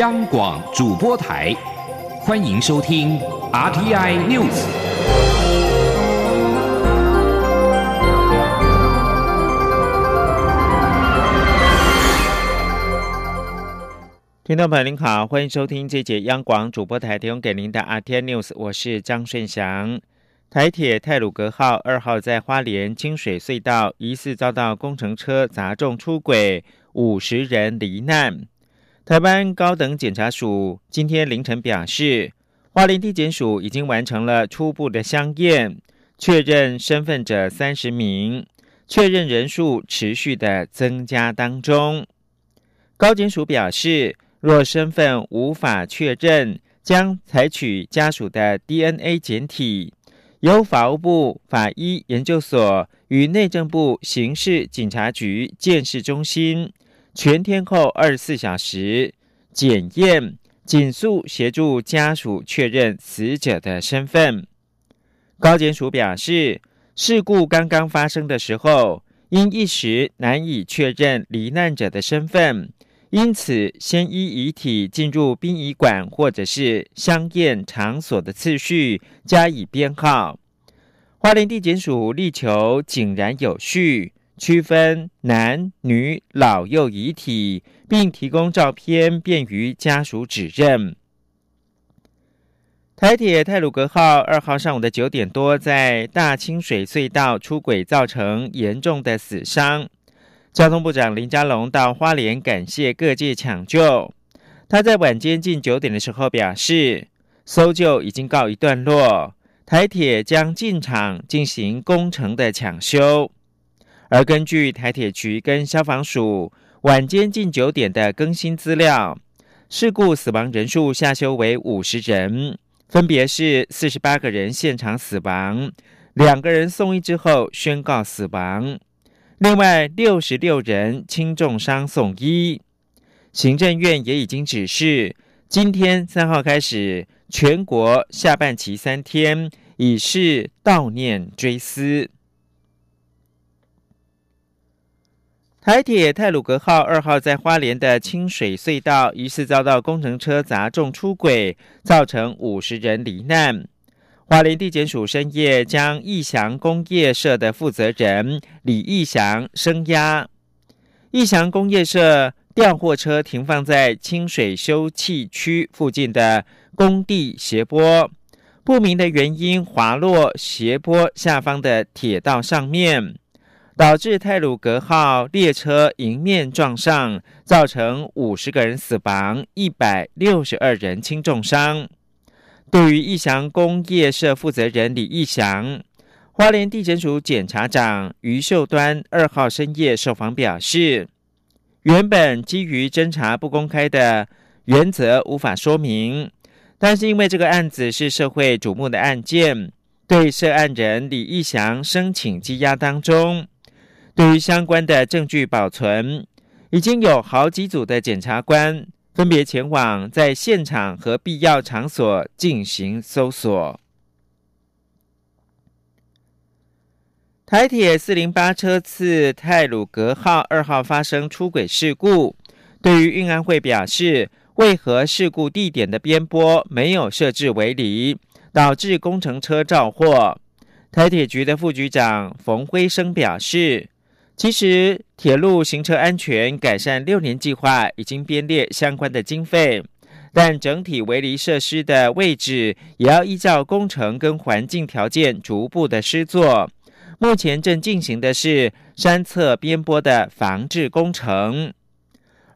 央广主播台，欢迎收听 RTI News。听众朋友您好，欢迎收听这节央广主播台提供给您的 RTI News，我是张顺祥。台铁泰鲁格号二号在花莲清水隧道疑似遭到工程车砸中出轨，五十人罹难。台湾高等检察署今天凌晨表示，花莲地检署已经完成了初步的相验，确认身份者三十名，确认人数持续的增加当中。高检署表示。若身份无法确认，将采取家属的 DNA 检体，由法务部法医研究所与内政部刑事警察局鉴识中心全天候二十四小时检验，紧速协助家属确认死者的身份。高检署表示，事故刚刚发生的时候，因一时难以确认罹难者的身份。因此，先依遗体进入殡仪馆或者是相验场所的次序加以编号。花莲地检署力求井然有序，区分男女老幼遗体，并提供照片便于家属指认。台铁泰鲁格号二号上午的九点多，在大清水隧道出轨，造成严重的死伤。交通部长林佳龙到花莲感谢各界抢救。他在晚间近九点的时候表示，搜救已经告一段落，台铁将进场进行工程的抢修。而根据台铁局跟消防署晚间近九点的更新资料，事故死亡人数下修为五十人，分别是四十八个人现场死亡，两个人送医之后宣告死亡。另外，六十六人轻重伤送医。行政院也已经指示，今天三号开始，全国下半旗三天，以示悼念追思。台铁泰鲁格号二号在花莲的清水隧道疑似遭到工程车砸中出轨，造成五十人罹难。花莲地检署深夜将义祥工业社的负责人李义祥声押。义祥工业社吊货车停放在清水休憩区附近的工地斜坡，不明的原因滑落斜坡下方的铁道上面，导致泰鲁格号列车迎面撞上，造成五十个人死亡，一百六十二人轻重伤。对于义祥工业社负责人李义祥，花莲地检署检察长于秀端二号深夜受访表示，原本基于侦查不公开的原则无法说明，但是因为这个案子是社会瞩目的案件，对涉案人李义祥申请羁押当中，对于相关的证据保存，已经有好几组的检察官。分别前往在现场和必要场所进行搜索。台铁四零八车次泰鲁格号二号发生出轨事故，对于运安会表示，为何事故地点的边坡没有设置围篱，导致工程车肇祸？台铁局的副局长冯辉生表示。其实，铁路行车安全改善六年计划已经编列相关的经费，但整体围篱设施的位置也要依照工程跟环境条件逐步的施作。目前正进行的是山侧边坡的防治工程。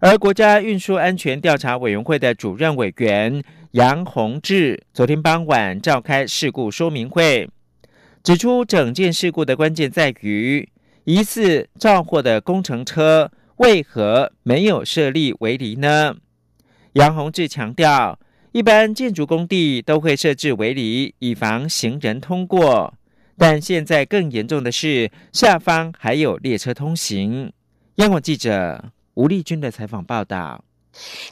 而国家运输安全调查委员会的主任委员杨宏志昨天傍晚召开事故说明会，指出整件事故的关键在于。疑似肇祸的工程车为何没有设立围篱呢？杨洪志强调，一般建筑工地都会设置围篱，以防行人通过。但现在更严重的是，下方还有列车通行。央广记者吴丽君的采访报道。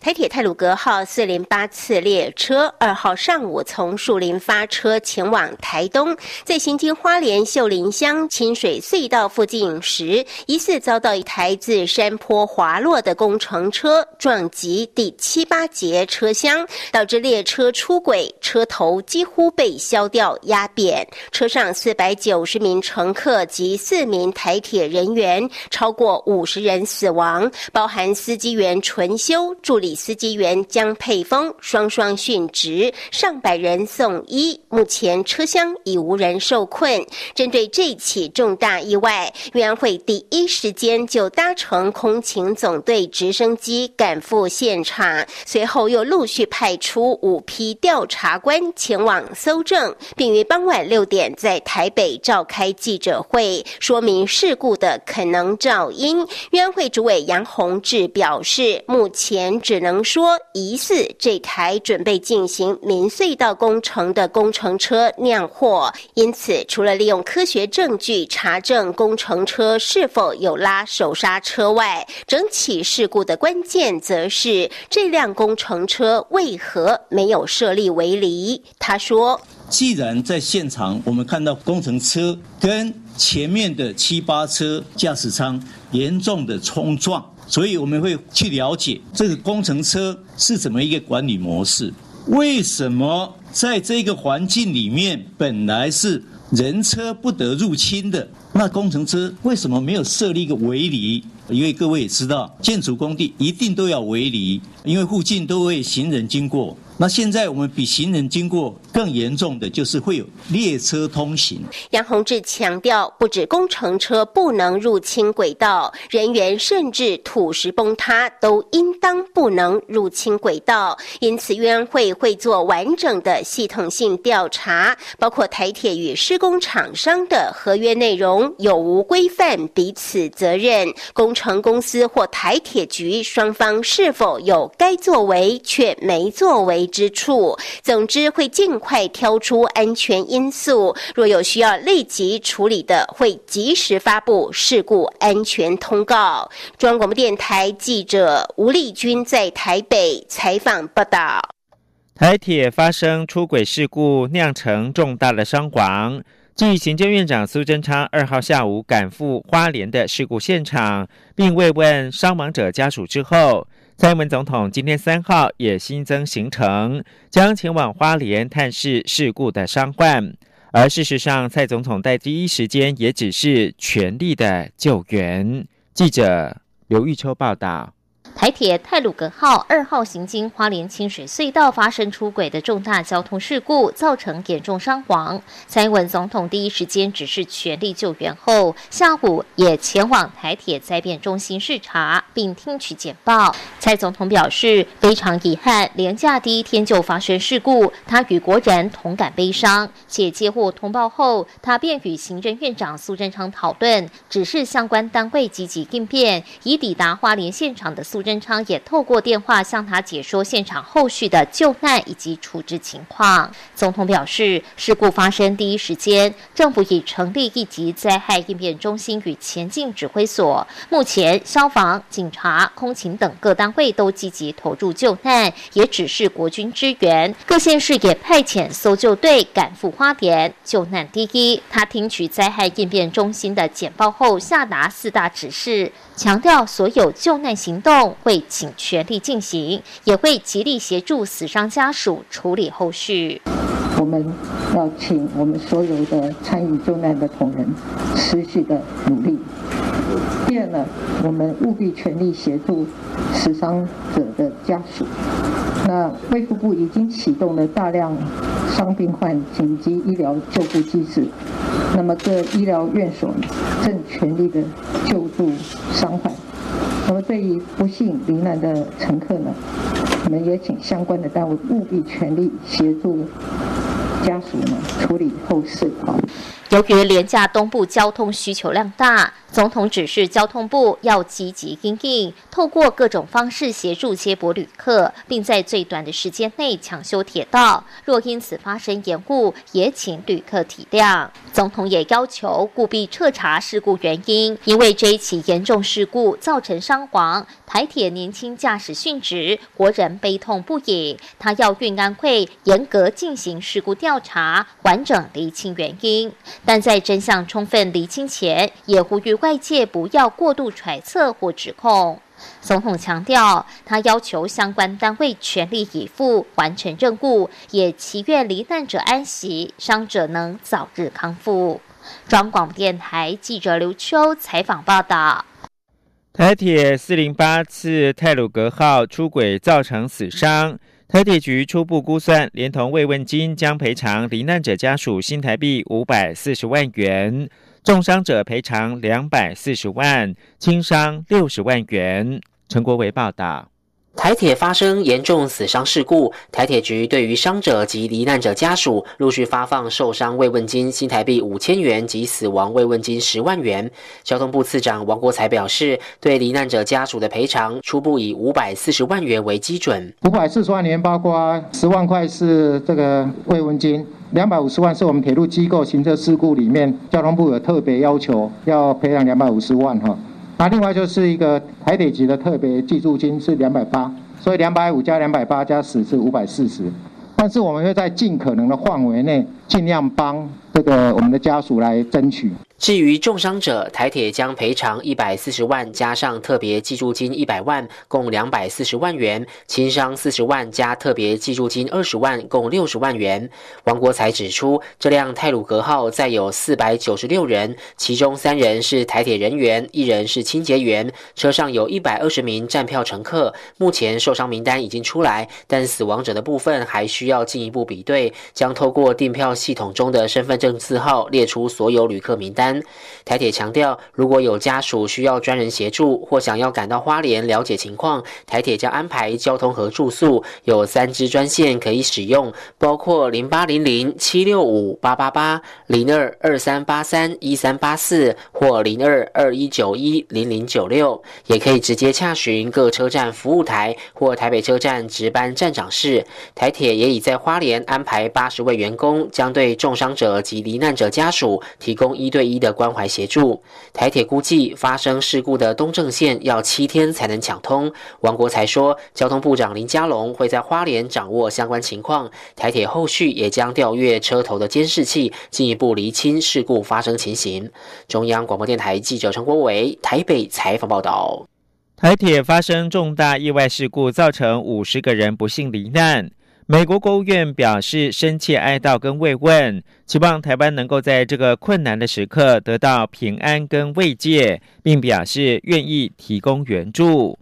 台铁泰鲁格号四零八次列车二号上午从树林发车前往台东，在行经花莲秀林乡清水隧道附近时，疑似遭到一台自山坡滑落的工程车撞击第七八节车厢，导致列车出轨，车头几乎被削掉压扁，车上四百九十名乘客及四名台铁人员，超过五十人死亡，包含司机员纯修。助理司机员江佩峰双双殉职，上百人送医。目前车厢已无人受困。针对这起重大意外，委会第一时间就搭乘空勤总队直升机赶赴现场，随后又陆续派出五批调查官前往搜证，并于傍晚六点在台北召开记者会，说明事故的可能肇因。冤会主委杨宏志表示，目前。只能说疑似这台准备进行明隧道工程的工程车酿祸，因此除了利用科学证据查证工程车是否有拉手刹车外，整起事故的关键则是这辆工程车为何没有设立围篱。他说：“既然在现场我们看到工程车跟前面的七八车驾驶舱严重的冲撞。”所以我们会去了解这个工程车是怎么一个管理模式？为什么在这个环境里面本来是人车不得入侵的，那工程车为什么没有设立一个围篱？因为各位也知道，建筑工地一定都要围篱，因为附近都会行人经过。那现在我们比行人经过更严重的就是会有列车通行。杨洪志强调，不止工程车不能入侵轨道，人员甚至土石崩塌都应当不能入侵轨道。因此，冤会会做完整的系统性调查，包括台铁与施工厂商的合约内容有无规范彼此责任，工程公司或台铁局双方是否有该作为却没作为。之处，总之会尽快挑出安全因素，若有需要立即处理的，会及时发布事故安全通告。中央广播电台记者吴丽君在台北采访报道。台铁发生出轨事故，酿成重大的伤亡。继行政院长苏贞昌二号下午赶赴花莲的事故现场，并慰问伤亡者家属之后。蔡英文总统今天三号也新增行程，将前往花莲探视事故的伤患。而事实上，蔡总统在第一时间也只是全力的救援。记者刘玉秋报道。台铁泰鲁格号二号行经花莲清水隧道发生出轨的重大交通事故，造成严重伤亡。蔡英文总统第一时间指示全力救援后，下午也前往台铁灾变中心视察，并听取简报。蔡总统表示非常遗憾，廉假第一天就发生事故，他与国人同感悲伤。且接获通报后，他便与行政院长苏贞昌讨论，指示相关单位积极应变，以抵达花莲现场的苏贞。任昌也透过电话向他解说现场后续的救难以及处置情况。总统表示，事故发生第一时间，政府已成立一级灾害应变中心与前进指挥所，目前消防、警察、空勤等各单位都积极投入救难，也指示国军支援。各县市也派遣搜救队赶赴花莲救难第一。他听取灾害应变中心的简报后，下达四大指示。强调所有救难行动会尽全力进行，也会极力协助死伤家属处理后续。我们要请我们所有的参与救难的同仁持续的努力。第二呢，我们务必全力协助死伤者的家属。那卫福部已经启动了大量伤病患紧急医疗救护机制。那么各医疗院所正全力的救助伤患。那么对于不幸罹难的乘客呢，我们也请相关的单位务必全力协助家属呢处理后事。由于廉价东部交通需求量大，总统指示交通部要积极应应，透过各种方式协助接驳旅客，并在最短的时间内抢修铁道。若因此发生延误，也请旅客体谅。总统也要求务必彻查事故原因，因为这一起严重事故造成伤亡，台铁年轻驾驶殉职，国人悲痛不已。他要运安会严格进行事故调查，完整厘清原因。但在真相充分厘清前，也呼吁外界不要过度揣测或指控。总统强调，他要求相关单位全力以赴完成任务，也祈愿罹难者安息，伤者能早日康复。中广电台记者刘秋采访报道。台铁四零八次泰鲁格号出轨造成死伤。台铁局初步估算，连同慰问金将赔偿罹难者家属新台币五百四十万元，重伤者赔偿两百四十万，轻伤六十万元。陈国维报道。台铁发生严重死伤事故，台铁局对于伤者及罹难者家属陆续发放受伤慰问金新台币五千元及死亡慰问金十万元。交通部次长王国才表示，对罹难者家属的赔偿初步以五百四十万元为基准。五百四十万元包括十万块是这个慰问金，两百五十万是我们铁路机构行车事故里面交通部有特别要求要赔偿两百五十万哈。那另外就是一个台铁局的特别寄助金是两百八，所以两百五加两百八加十是五百四十，但是我们会在尽可能的范围内尽量帮这个我们的家属来争取。至于重伤者，台铁将赔偿一百四十万，加上特别记住金一百万，共两百四十万元；轻伤四十万加特别记住金二十万，共六十万元。王国才指出，这辆泰鲁格号载有四百九十六人，其中三人是台铁人员，一人是清洁员，车上有一百二十名站票乘客。目前受伤名单已经出来，但死亡者的部分还需要进一步比对，将透过订票系统中的身份证字号列出所有旅客名单。台铁强调，如果有家属需要专人协助或想要赶到花莲了解情况，台铁将安排交通和住宿，有三支专线可以使用，包括零八零零七六五八八八、零二二三八三一三八四或零二二一九一零零九六，也可以直接洽询各车站服务台或台北车站值班站长室。台铁也已在花莲安排八十位员工，将对重伤者及罹难者家属提供一对一。的关怀协助，台铁估计发生事故的东正线要七天才能抢通。王国才说，交通部长林佳龙会在花莲掌握相关情况，台铁后续也将调阅车头的监视器，进一步厘清事故发生情形。中央广播电台记者陈国伟台北采访报道：台铁发生重大意外事故，造成五十个人不幸罹难。美国国务院表示深切哀悼跟慰问，期望台湾能够在这个困难的时刻得到平安跟慰藉，并表示愿意提供援助。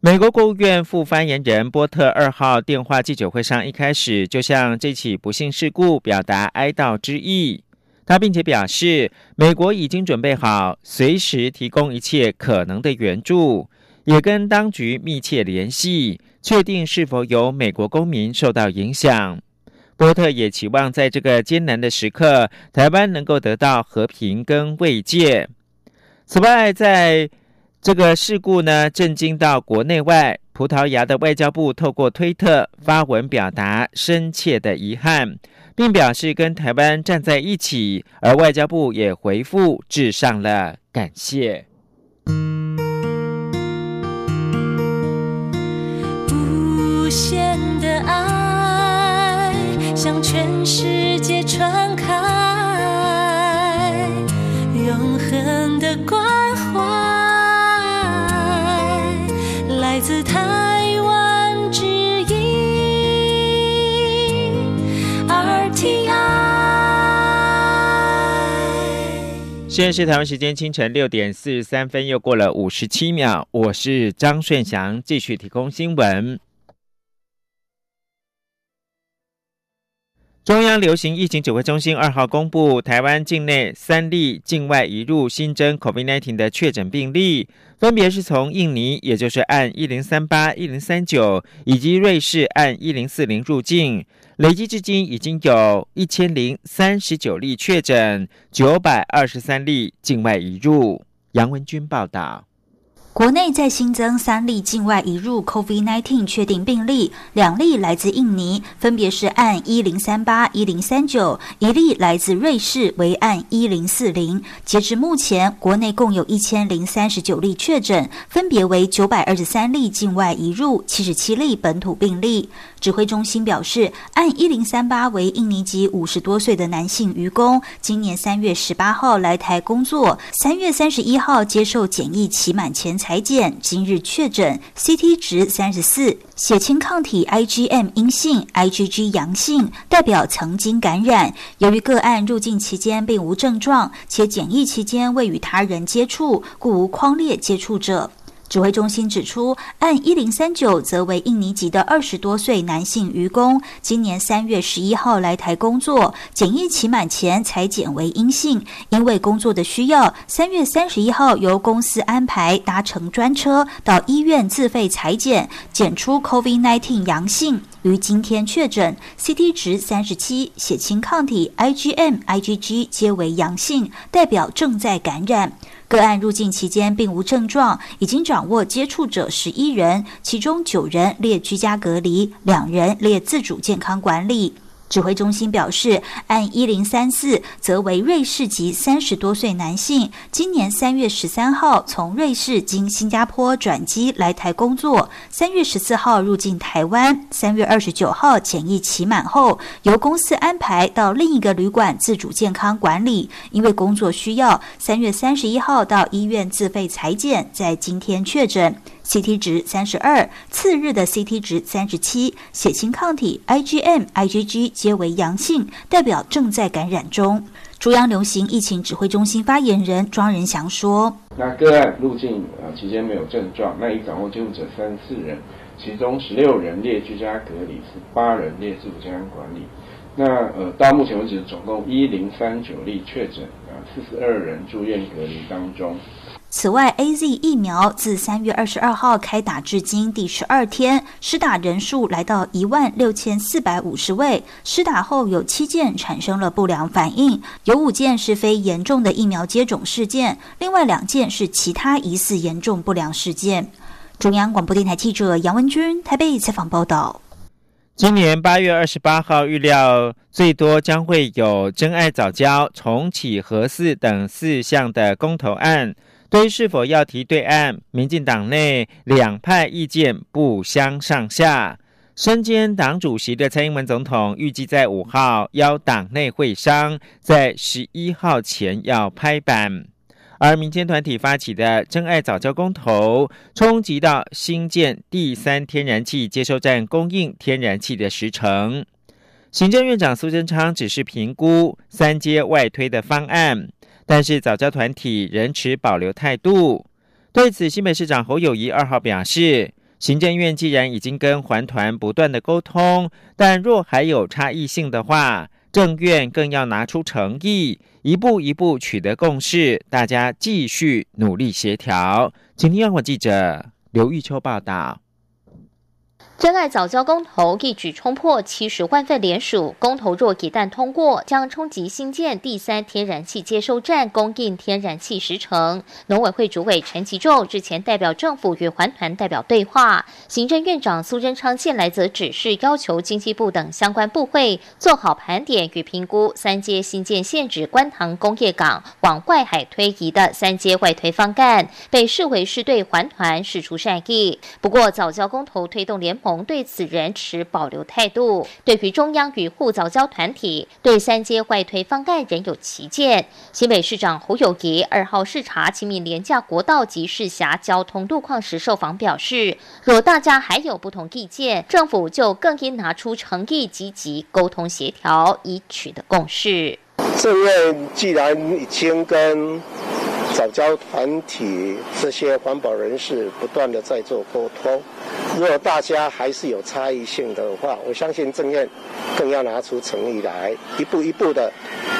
美国国务院副发言人波特二号电话记者会上一开始就向这起不幸事故表达哀悼之意，他并且表示美国已经准备好随时提供一切可能的援助，也跟当局密切联系。确定是否有美国公民受到影响。波特也期望在这个艰难的时刻，台湾能够得到和平跟慰藉。此外，在这个事故呢震惊到国内外，葡萄牙的外交部透过推特发文表达深切的遗憾，并表示跟台湾站在一起，而外交部也回复致上了感谢。限的爱向全世界传开，永恒的关怀来自台湾之音 RTI。现在是台湾时间清晨六点四十三分，又过了五十七秒。我是张顺祥，继续提供新闻。中央流行疫情指挥中心二号公布，台湾境内三例境外移入新增 COVID-19 的确诊病例，分别是从印尼，也就是按一零三八、一零三九，以及瑞士按一零四零入境。累计至今已经有一千零三十九例确诊，九百二十三例境外移入。杨文军报道。国内再新增三例境外移入 COVID-19 确定病例，两例来自印尼，分别是按一零三八一零三九；一例来自瑞士，为按一零四零。截至目前，国内共有一千零三十九例确诊，分别为九百二十三例境外移入，七十七例本土病例。指挥中心表示，按一零三八为印尼籍五十多岁的男性渔工，今年三月十八号来台工作，三月三十一号接受检疫期满前裁检，今日确诊，CT 值三十四，血清抗体 IgM 阴性，IgG 阳性，代表曾经感染。由于个案入境期间并无症状，且检疫期间未与他人接触，故无框列接触者。指挥中心指出，按一零三九则为印尼籍的二十多岁男性渔工，今年三月十一号来台工作，检疫期满前才检为阴性，因为工作的需要，三月三十一号由公司安排搭乘专车到医院自费裁剪，检出 COVID-19 阳性，于今天确诊，CT 值三十七，血清抗体 IgM、IgG 皆为阳性，代表正在感染。个案入境期间并无症状，已经掌握接触者十一人，其中九人列居家隔离，两人列自主健康管理。指挥中心表示，按一零三四则为瑞士籍三十多岁男性，今年三月十三号从瑞士经新加坡转机来台工作，三月十四号入境台湾，三月二十九号检疫期满后，由公司安排到另一个旅馆自主健康管理。因为工作需要，三月三十一号到医院自费裁剪，在今天确诊。CT 值三十二，次日的 CT 值三十七，血清抗体 IgM、IgG 皆为阳性，代表正在感染中。中央流行疫情指挥中心发言人庄仁祥说：“那个案入境呃期间没有症状，那已掌握接触者三四人，其中十六人列居家隔离，是八人列自主健康管理。那呃到目前为止，总共一零三九例确诊，啊四十二人住院隔离当中。”此外，A Z 疫苗自三月二十二号开打至今第十二天，施打人数来到一万六千四百五十位。施打后有七件产生了不良反应，有五件是非严重的疫苗接种事件，另外两件是其他疑似严重不良事件。中央广播电台记者杨文君台北采访报道。今年八月二十八号，预料最多将会有真爱早教、重启核四等四项的公投案。对是否要提对岸，民进党内两派意见不相上下。身兼党主席的蔡英文总统预计在五号邀党内会商，在十一号前要拍板。而民间团体发起的真爱早教公投，冲击到新建第三天然气接收站供应天然气的时程。行政院长苏贞昌只是评估三阶外推的方案。但是早教团体仍持保留态度。对此，新北市长侯友谊二号表示，行政院既然已经跟环团不断的沟通，但若还有差异性的话，政院更要拿出诚意，一步一步取得共识，大家继续努力协调。请听央广记者刘玉秋报道。真爱早教公投一举冲破七十万份联署，公投若一旦通过，将冲击新建第三天然气接收站供应天然气时程。农委会主委陈其仲日前代表政府与环团代表对话，行政院长苏贞昌现来则指示要求经济部等相关部会做好盘点与评估三阶新建现址观塘工业港往外海推移的三阶外推方案，被视为是对环团释出善意。不过早教公投推动联。盟对此人持保留态度。对于中央与沪早教团体对三阶外推方案仍有歧见。新北市长胡友谊二号视察清明廉价国道及市辖交通路况时受访表示，若大家还有不同意见，政府就更应拿出诚意，积极沟通协调，以取得共识。这位既然已经跟早教团体这些环保人士不断的在做沟通。如果大家还是有差异性的话，我相信政院更要拿出诚意来，一步一步的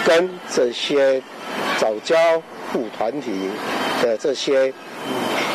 跟这些早教护团体的这些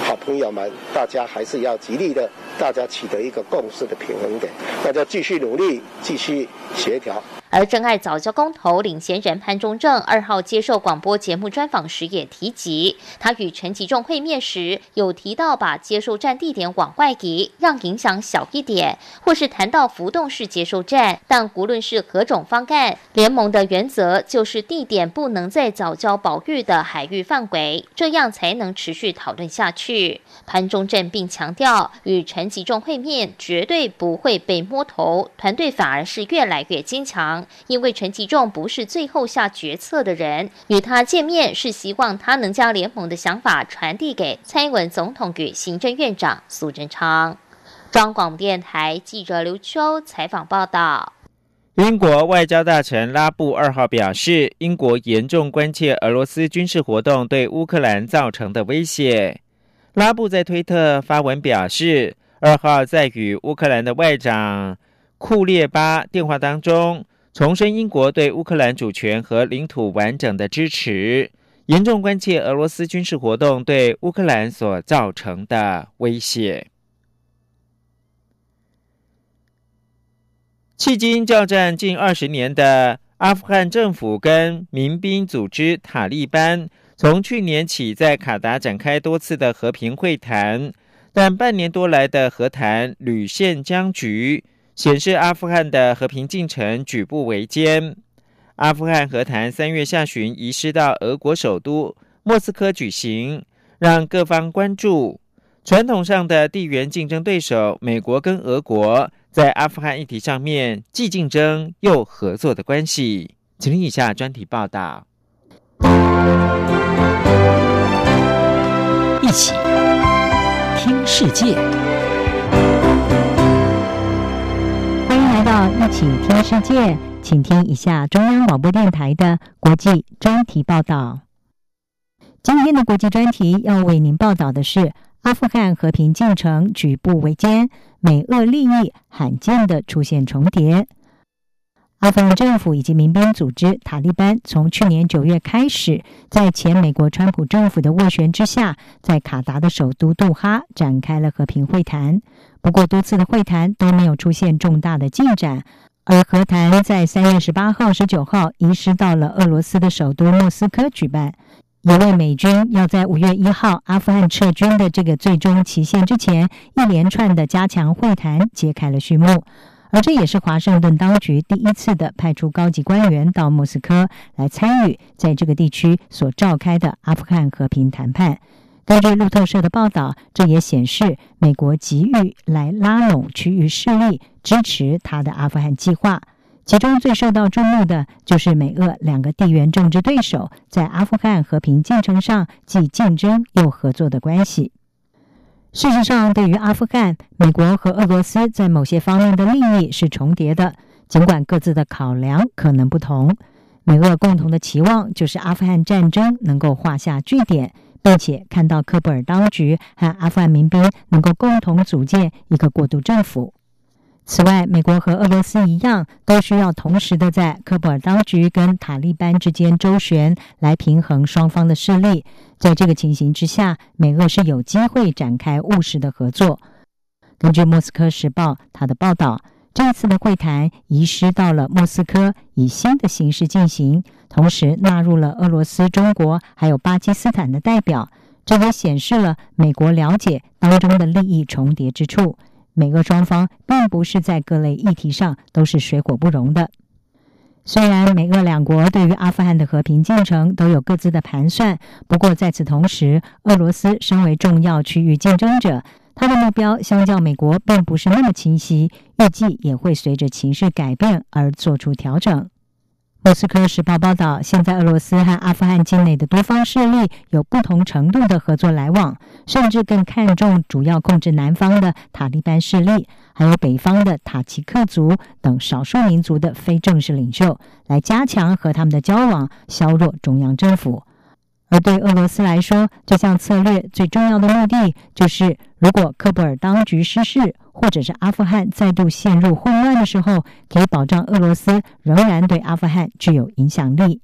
好朋友们，大家还是要极力的大家取得一个共识的平衡点，那就继续努力，继续协调。而真爱早教公投领衔人潘中正二号接受广播节目专访时也提及，他与陈吉仲会面时有提到把接收站地点往外移，让影响小一点，或是谈到浮动式接收站。但无论是何种方案，联盟的原则就是地点不能在早教保育的海域范围，这样才能持续讨论下去。潘中正并强调，与陈吉仲会面绝对不会被摸头，团队反而是越来越坚强。因为陈吉仲不是最后下决策的人，与他见面是希望他能将联盟的想法传递给蔡英文总统与行政院长苏贞昌。中广电台记者刘秋采访报道。英国外交大臣拉布二号表示，英国严重关切俄罗斯军事活动对乌克兰造成的威胁。拉布在推特发文表示，二号在与乌克兰的外长库列巴电话当中。重申英国对乌克兰主权和领土完整的支持，严重关切俄罗斯军事活动对乌克兰所造成的威胁。迄今交战近二十年的阿富汗政府跟民兵组织塔利班，从去年起在卡达展开多次的和平会谈，但半年多来的和谈屡陷僵局。显示阿富汗的和平进程举步维艰。阿富汗和谈三月下旬移师到俄国首都莫斯科举行，让各方关注传统上的地缘竞争对手美国跟俄国在阿富汗议题上面既竞争又合作的关系。请听以下专题报道。一起听世界。到一起听世界，请听一下中央广播电台的国际专题报道。今天的国际专题要为您报道的是：阿富汗和平进程举步维艰，美俄利益罕见的出现重叠。阿富汗政府以及民兵组织塔利班从去年九月开始，在前美国川普政府的斡旋之下，在卡达的首都杜哈展开了和平会谈。不过，多次的会谈都没有出现重大的进展。而和谈在三月十八号、十九号移师到了俄罗斯的首都莫斯科举办，也为美军要在五月一号阿富汗撤军的这个最终期限之前，一连串的加强会谈揭开了序幕。而这也是华盛顿当局第一次的派出高级官员到莫斯科来参与在这个地区所召开的阿富汗和平谈判。根据路透社的报道，这也显示美国急于来拉拢区域势力，支持他的阿富汗计划。其中最受到注目的就是美俄两个地缘政治对手在阿富汗和平进程上既竞争又合作的关系。事实上，对于阿富汗，美国和俄罗斯在某些方面的利益是重叠的，尽管各自的考量可能不同。美俄共同的期望就是阿富汗战争能够画下句点，并且看到科布尔当局和阿富汗民兵能够共同组建一个过渡政府。此外，美国和俄罗斯一样，都需要同时的在科布尔当局跟塔利班之间周旋，来平衡双方的势力。在这个情形之下，美俄是有机会展开务实的合作。根据《莫斯科时报》他的报道，这次的会谈移师到了莫斯科，以新的形式进行，同时纳入了俄罗斯、中国还有巴基斯坦的代表。这也显示了美国了解当中的利益重叠之处。美俄双方并不是在各类议题上都是水火不容的。虽然美俄两国对于阿富汗的和平进程都有各自的盘算，不过在此同时，俄罗斯身为重要区域竞争者，他的目标相较美国并不是那么清晰，预计也会随着情势改变而做出调整。莫斯科时报报道，现在俄罗斯和阿富汗境内的多方势力有不同程度的合作来往，甚至更看重主要控制南方的塔利班势力，还有北方的塔吉克族等少数民族的非正式领袖，来加强和他们的交往，削弱中央政府。而对俄罗斯来说，这项策略最重要的目的就是，如果科布尔当局失势，或者是阿富汗再度陷入混乱的时候，可以保障俄罗斯仍然对阿富汗具有影响力。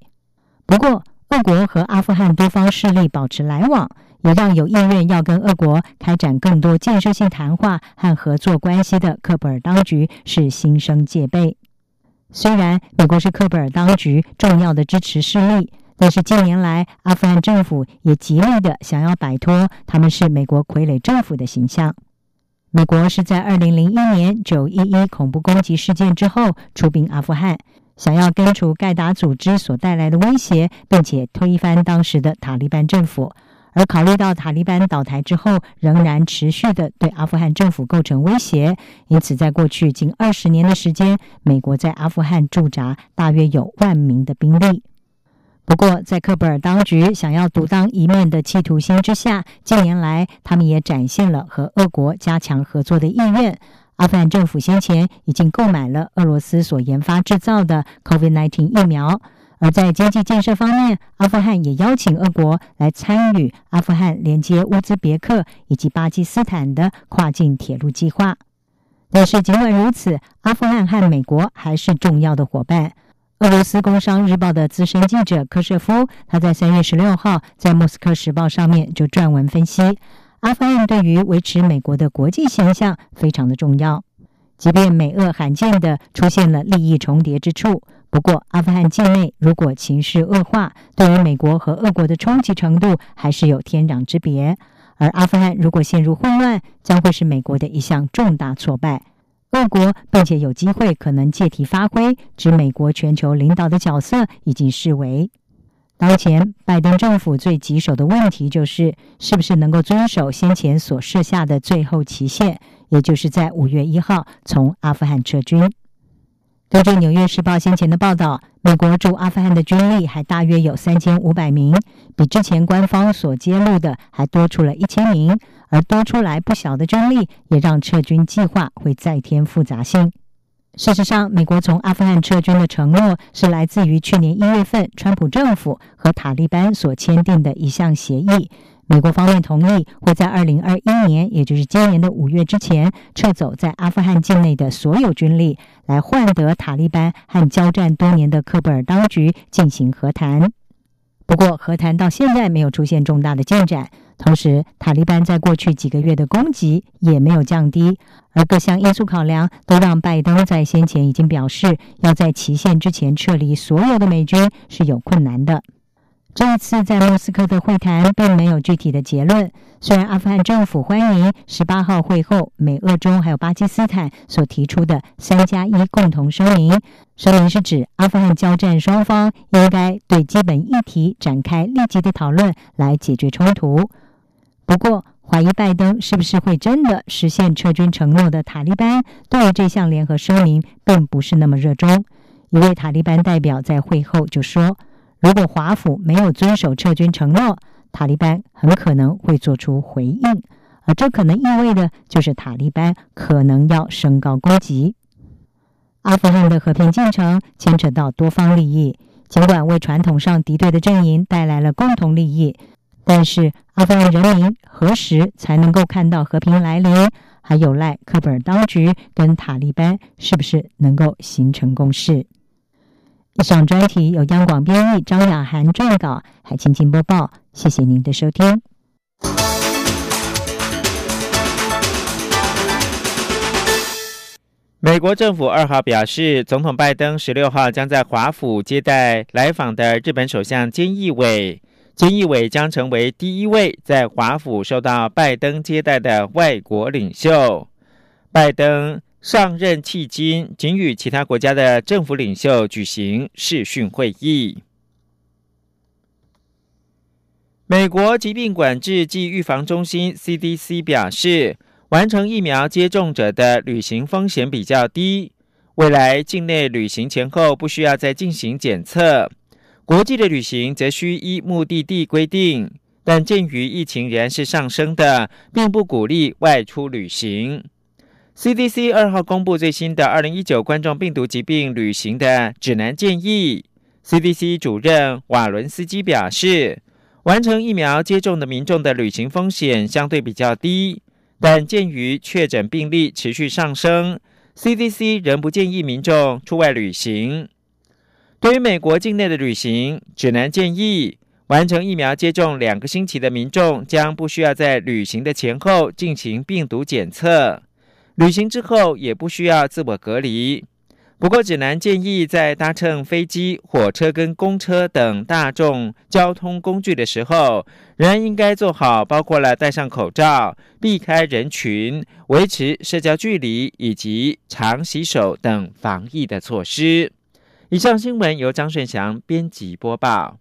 不过，俄国和阿富汗多方势力保持来往，也让有意愿要跟俄国开展更多建设性谈话和合作关系的科布尔当局是心生戒备。虽然美国是科布尔当局重要的支持势力，但是近年来阿富汗政府也极力的想要摆脱他们是美国傀儡政府的形象。美国是在二零零一年九一一恐怖攻击事件之后出兵阿富汗，想要根除盖达组织所带来的威胁，并且推翻当时的塔利班政府。而考虑到塔利班倒台之后，仍然持续的对阿富汗政府构成威胁，因此在过去近二十年的时间，美国在阿富汗驻扎大约有万名的兵力。不过，在克布尔当局想要独当一面的企图心之下，近年来他们也展现了和俄国加强合作的意愿。阿富汗政府先前已经购买了俄罗斯所研发制造的 COVID-19 疫苗，而在经济建设方面，阿富汗也邀请俄国来参与阿富汗连接乌兹别克以及巴基斯坦的跨境铁路计划。但是，尽管如此，阿富汗和美国还是重要的伙伴。俄罗斯工商日报的资深记者科舍夫，他在三月十六号在莫斯科时报上面就撰文分析，阿富汗对于维持美国的国际形象非常的重要。即便美俄罕见的出现了利益重叠之处，不过阿富汗境内如果情势恶化，对于美国和俄国的冲击程度还是有天壤之别。而阿富汗如果陷入混乱，将会是美国的一项重大挫败。俄国并且有机会可能借题发挥，指美国全球领导的角色已经视为当前拜登政府最棘手的问题，就是是不是能够遵守先前所设下的最后期限，也就是在五月一号从阿富汗撤军。根据《纽约时报》先前的报道，美国驻阿富汗的军力还大约有三千五百名，比之前官方所揭露的还多出了一千名。而多出来不小的军力，也让撤军计划会再添复杂性。事实上，美国从阿富汗撤军的承诺是来自于去年一月份川普政府和塔利班所签订的一项协议。美国方面同意会在二零二一年，也就是今年的五月之前，撤走在阿富汗境内的所有军力，来换得塔利班和交战多年的科布尔当局进行和谈。不过，和谈到现在没有出现重大的进展。同时，塔利班在过去几个月的攻击也没有降低，而各项因素考量都让拜登在先前已经表示要在期限之前撤离所有的美军是有困难的。这一次在莫斯科的会谈并没有具体的结论。虽然阿富汗政府欢迎十八号会后美、俄、中还有巴基斯坦所提出的“三加一”共同声明，声明是指阿富汗交战双方应该对基本议题展开立即的讨论来解决冲突。不过，怀疑拜登是不是会真的实现撤军承诺的塔利班，对于这项联合声明并不是那么热衷。一位塔利班代表在会后就说。如果华府没有遵守撤军承诺，塔利班很可能会做出回应，而这可能意味的就是塔利班可能要升高攻击。阿富汗的和平进程牵扯到多方利益，尽管为传统上敌对的阵营带来了共同利益，但是阿富汗人民何时才能够看到和平来临，还有赖克布尔当局跟塔利班是不是能够形成共识。以上专题由央广编译，张雅涵撰稿，海清清播报。谢谢您的收听。美国政府二号表示，总统拜登十六号将在华府接待来访的日本首相菅义伟，菅义伟将成为第一位在华府受到拜登接待的外国领袖。拜登。上任迄今，仅与其他国家的政府领袖举行视讯会议。美国疾病管制及预防中心 （CDC） 表示，完成疫苗接种者的旅行风险比较低，未来境内旅行前后不需要再进行检测。国际的旅行则需依目的地规定，但鉴于疫情仍是上升的，并不鼓励外出旅行。CDC 二号公布最新的二零一九冠状病毒疾病旅行的指南建议。CDC 主任瓦伦斯基表示，完成疫苗接种的民众的旅行风险相对比较低，但鉴于确诊病例持续上升，CDC 仍不建议民众出外旅行。对于美国境内的旅行，指南建议完成疫苗接种两个星期的民众将不需要在旅行的前后进行病毒检测，旅行之后也不需要自我隔离。不过，指南建议在搭乘飞机、火车跟公车等大众交通工具的时候，仍然应该做好包括了戴上口罩、避开人群、维持社交距离以及常洗手等防疫的措施。以上新闻由张顺祥编辑播报。